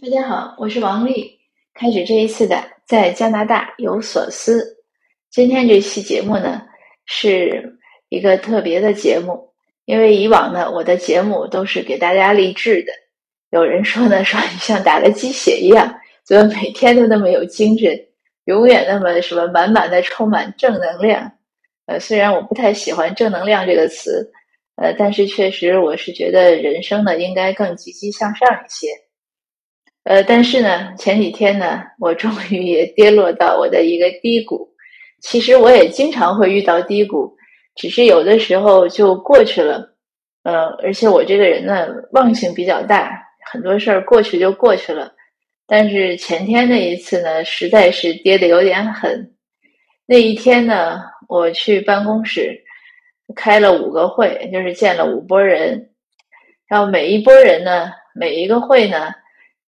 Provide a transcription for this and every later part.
大家好，我是王丽。开始这一次的在加拿大有所思。今天这期节目呢，是一个特别的节目，因为以往呢，我的节目都是给大家励志的。有人说呢，说你像打了鸡血一样，怎么每天都那么有精神，永远那么什么满满的充满正能量。呃，虽然我不太喜欢“正能量”这个词，呃，但是确实我是觉得人生呢，应该更积极向上一些。呃，但是呢，前几天呢，我终于也跌落到我的一个低谷。其实我也经常会遇到低谷，只是有的时候就过去了。呃，而且我这个人呢，忘性比较大，很多事儿过去就过去了。但是前天那一次呢，实在是跌的有点狠。那一天呢，我去办公室开了五个会，就是见了五拨人，然后每一拨人呢，每一个会呢。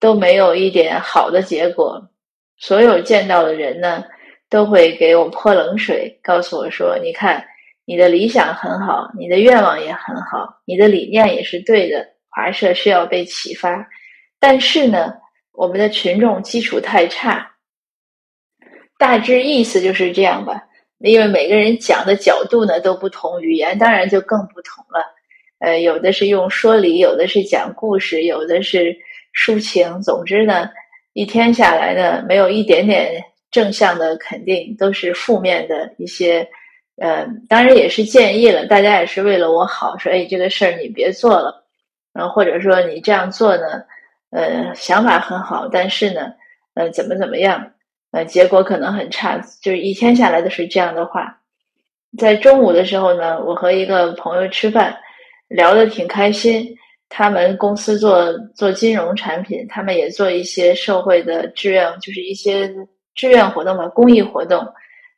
都没有一点好的结果，所有见到的人呢，都会给我泼冷水，告诉我说：“你看，你的理想很好，你的愿望也很好，你的理念也是对的，华社需要被启发。但是呢，我们的群众基础太差。大致意思就是这样吧。因为每个人讲的角度呢都不同，语言当然就更不同了。呃，有的是用说理，有的是讲故事，有的是。”抒情，总之呢，一天下来呢，没有一点点正向的肯定，都是负面的一些。呃，当然也是建议了，大家也是为了我好，说哎，这个事儿你别做了，然后或者说你这样做呢，呃，想法很好，但是呢，呃，怎么怎么样，呃，结果可能很差，就是一天下来都是这样的话。在中午的时候呢，我和一个朋友吃饭，聊得挺开心。他们公司做做金融产品，他们也做一些社会的志愿，就是一些志愿活动嘛，公益活动。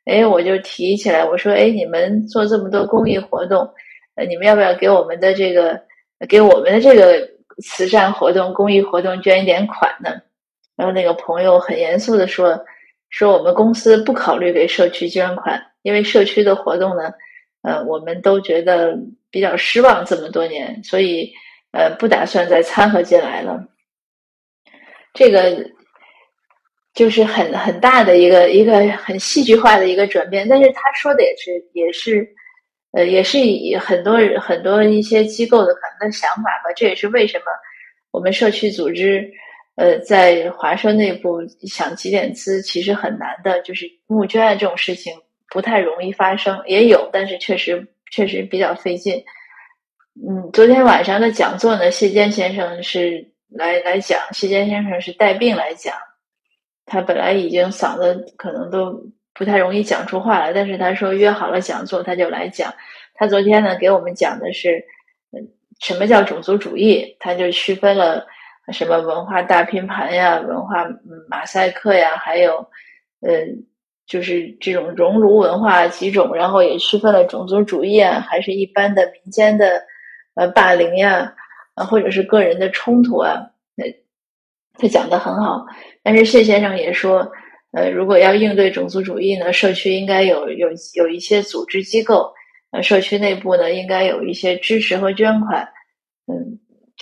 哎，我就提起来，我说，哎，你们做这么多公益活动，呃，你们要不要给我们的这个，给我们的这个慈善活动、公益活动捐一点款呢？然后那个朋友很严肃的说，说我们公司不考虑给社区捐款，因为社区的活动呢，呃，我们都觉得比较失望这么多年，所以。呃，不打算再掺和进来了。这个就是很很大的一个一个很戏剧化的一个转变，但是他说的也是也是呃也是以很多很多一些机构的可能的想法吧。这也是为什么我们社区组织呃在华社内部想集点资其实很难的，就是募捐啊这种事情不太容易发生，也有，但是确实确实比较费劲。嗯，昨天晚上的讲座呢，谢坚先生是来来讲。谢坚先生是带病来讲，他本来已经嗓子可能都不太容易讲出话来，但是他说约好了讲座，他就来讲。他昨天呢给我们讲的是，什么叫种族主义？他就区分了什么文化大拼盘呀，文化马赛克呀，还有呃，就是这种熔炉文化几种，然后也区分了种族主义啊，还是一般的民间的。呃，霸凌呀，啊，或者是个人的冲突啊，那他讲的很好。但是谢先生也说，呃，如果要应对种族主义呢，社区应该有有有一些组织机构，呃，社区内部呢应该有一些支持和捐款。嗯，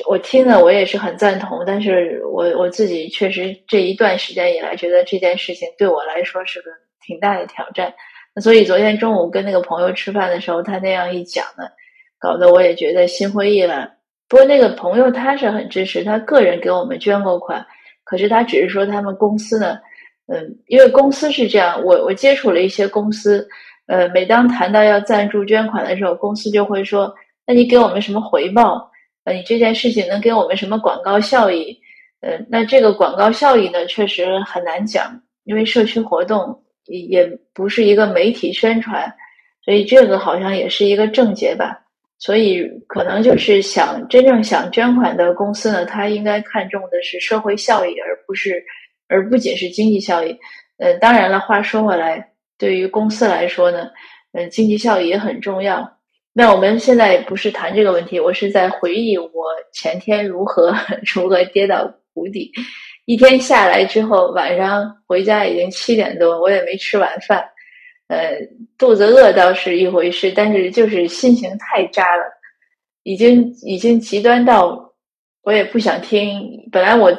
我听了我也是很赞同，但是我我自己确实这一段时间以来，觉得这件事情对我来说是个挺大的挑战。所以昨天中午跟那个朋友吃饭的时候，他那样一讲呢。搞得我也觉得心灰意冷。不过那个朋友他是很支持，他个人给我们捐过款。可是他只是说他们公司呢，嗯，因为公司是这样，我我接触了一些公司，呃，每当谈到要赞助捐款的时候，公司就会说：“那你给我们什么回报？呃，你这件事情能给我们什么广告效益？”呃，那这个广告效益呢，确实很难讲，因为社区活动也不是一个媒体宣传，所以这个好像也是一个症结吧。所以，可能就是想真正想捐款的公司呢，他应该看重的是社会效益，而不是，而不仅是经济效益。呃，当然了，话说回来，对于公司来说呢，呃，经济效益也很重要。那我们现在不是谈这个问题，我是在回忆我前天如何 如何跌到谷底。一天下来之后，晚上回家已经七点多，我也没吃晚饭。呃，肚子饿倒是一回事，但是就是心情太渣了，已经已经极端到我也不想听。本来我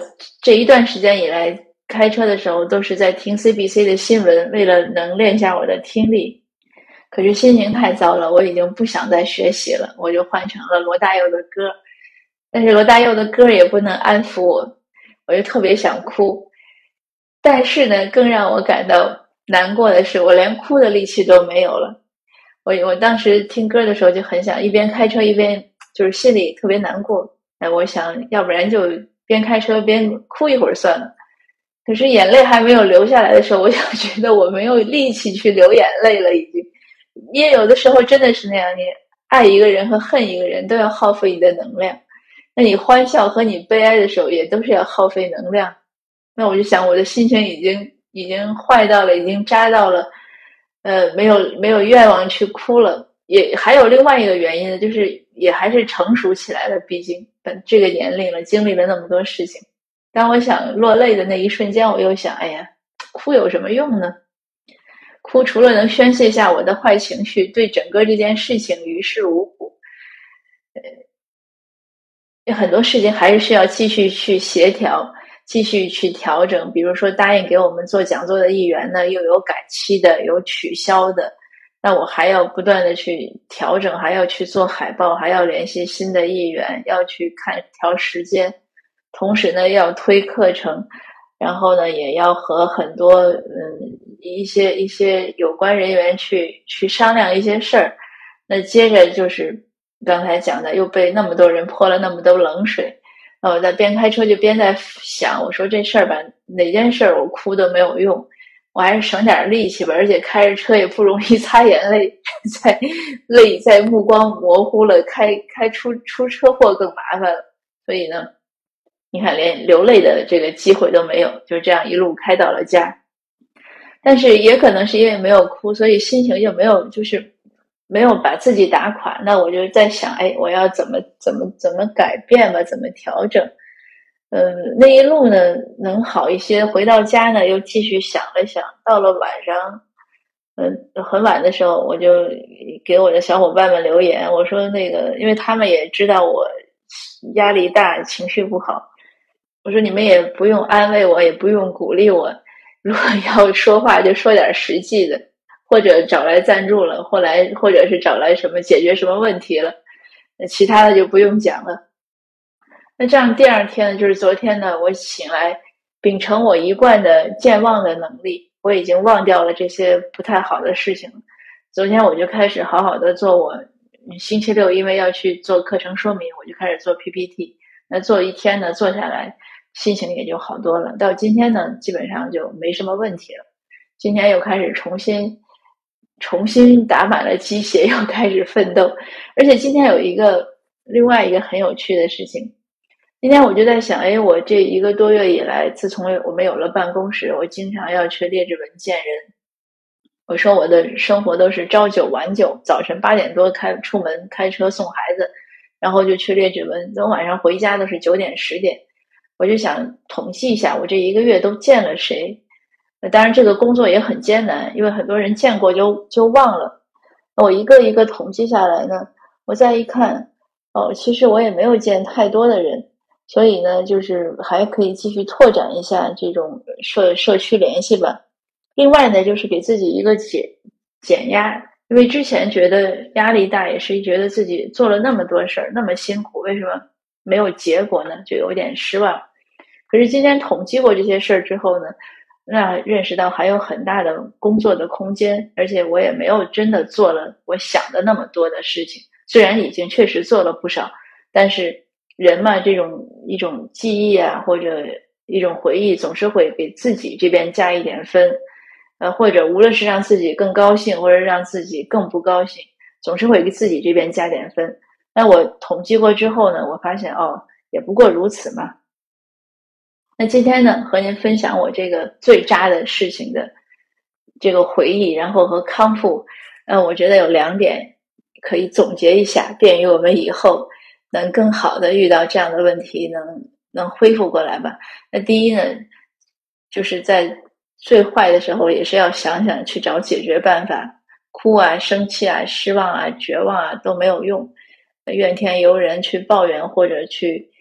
这一段时间以来开车的时候都是在听 CBC 的新闻，为了能练下我的听力。可是心情太糟了，我已经不想再学习了，我就换成了罗大佑的歌。但是罗大佑的歌也不能安抚我，我就特别想哭。但是呢，更让我感到难过的是，我连哭的力气都没有了。我我当时听歌的时候就很想一边开车一边就是心里特别难过。哎，我想要不然就边开车边哭一会儿算了。可是眼泪还没有流下来的时候，我就觉得我没有力气去流眼泪了，已经。因为有的时候真的是那样，你爱一个人和恨一个人都要耗费你的能量，那你欢笑和你悲哀的时候也都是要耗费能量。那我就想，我的心情已经已经坏到了，已经渣到了，呃，没有没有愿望去哭了。也还有另外一个原因呢，就是也还是成熟起来了，毕竟本这个年龄了，经历了那么多事情。当我想落泪的那一瞬间，我又想，哎呀，哭有什么用呢？哭除了能宣泄下我的坏情绪，对整个这件事情于事无补。呃，有很多事情还是需要继续去协调，继续去调整。比如说，答应给我们做讲座的议员呢，又有改期的，有取消的，那我还要不断的去调整，还要去做海报，还要联系新的议员，要去看调时间，同时呢，要推课程。然后呢，也要和很多嗯一些一些有关人员去去商量一些事儿。那接着就是刚才讲的，又被那么多人泼了那么多冷水。那我在边开车就边在想，我说这事儿吧，哪件事儿我哭都没有用，我还是省点力气吧。而且开着车也不容易擦眼泪，在泪在目光模糊了，开开出出车祸更麻烦了。所以呢。你看，连流泪的这个机会都没有，就这样一路开到了家。但是也可能是因为没有哭，所以心情就没有，就是没有把自己打垮。那我就在想，哎，我要怎么怎么怎么改变吧？怎么调整？嗯，那一路呢能好一些。回到家呢，又继续想了想。到了晚上，嗯，很晚的时候，我就给我的小伙伴们留言，我说那个，因为他们也知道我压力大，情绪不好。我说你们也不用安慰我，也不用鼓励我。如果要说话，就说点实际的，或者找来赞助了，后来或者是找来什么解决什么问题了，其他的就不用讲了。那这样第二天呢，就是昨天呢，我醒来，秉承我一贯的健忘的能力，我已经忘掉了这些不太好的事情。昨天我就开始好好的做我星期六因为要去做课程说明，我就开始做 PPT。那做一天呢，做下来。心情也就好多了。到今天呢，基本上就没什么问题了。今天又开始重新、重新打满了鸡血，又开始奋斗。而且今天有一个另外一个很有趣的事情。今天我就在想，哎，我这一个多月以来，自从我们有了办公室，我经常要去列治文见人。我说我的生活都是朝九晚九，早晨八点多开出门开车送孩子，然后就去列治文，等晚上回家都是九点十点。我就想统计一下，我这一个月都见了谁？当然，这个工作也很艰难，因为很多人见过就就忘了。我一个一个统计下来呢，我再一看，哦，其实我也没有见太多的人，所以呢，就是还可以继续拓展一下这种社社区联系吧。另外呢，就是给自己一个减减压，因为之前觉得压力大，也是觉得自己做了那么多事儿，那么辛苦，为什么？没有结果呢，就有点失望。可是今天统计过这些事儿之后呢，那认识到还有很大的工作的空间，而且我也没有真的做了我想的那么多的事情。虽然已经确实做了不少，但是人嘛，这种一种记忆啊，或者一种回忆，总是会给自己这边加一点分，呃，或者无论是让自己更高兴，或者让自己更不高兴，总是会给自己这边加点分。那我统计过之后呢，我发现哦，也不过如此嘛。那今天呢，和您分享我这个最渣的事情的这个回忆，然后和康复，呃，我觉得有两点可以总结一下，便于我们以后能更好的遇到这样的问题，能能恢复过来吧。那第一呢，就是在最坏的时候，也是要想想去找解决办法，哭啊、生气啊、失望啊、绝望啊都没有用。怨天尤人去抱怨或者去，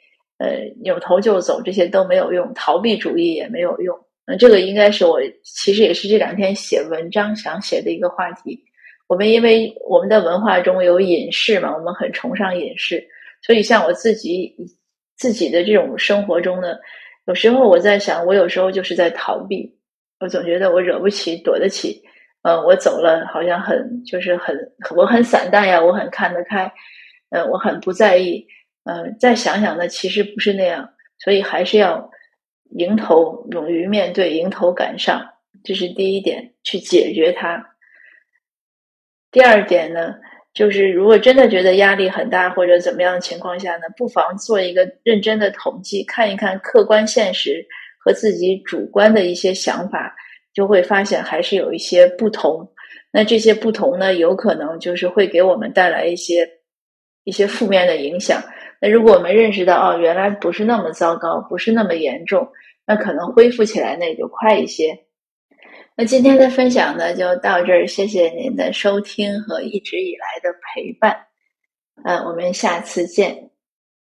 呃，扭头就走，这些都没有用，逃避主义也没有用。那这个应该是我其实也是这两天写文章想写的一个话题。我们因为我们的文化中有隐士嘛，我们很崇尚隐士，所以像我自己自己的这种生活中呢，有时候我在想，我有时候就是在逃避，我总觉得我惹不起，躲得起。呃，我走了，好像很就是很我很散淡呀，我很看得开，呃，我很不在意。嗯，再想想呢，其实不是那样，所以还是要迎头勇于面对，迎头赶上，这是第一点，去解决它。第二点呢，就是如果真的觉得压力很大或者怎么样的情况下呢，不妨做一个认真的统计，看一看客观现实和自己主观的一些想法，就会发现还是有一些不同。那这些不同呢，有可能就是会给我们带来一些一些负面的影响。那如果我们认识到哦，原来不是那么糟糕，不是那么严重，那可能恢复起来呢也就快一些。那今天的分享呢就到这儿，谢谢您的收听和一直以来的陪伴。嗯，我们下次见。